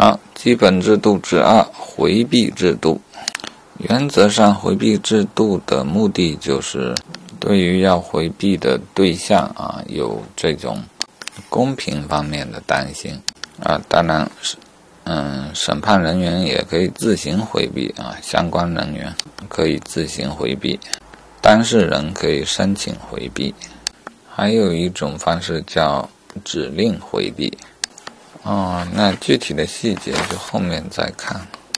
好，基本制度之二，回避制度。原则上，回避制度的目的就是对于要回避的对象啊，有这种公平方面的担心啊。当然，嗯，审判人员也可以自行回避啊，相关人员可以自行回避，当事人可以申请回避。还有一种方式叫指令回避。哦，那具体的细节就后面再看。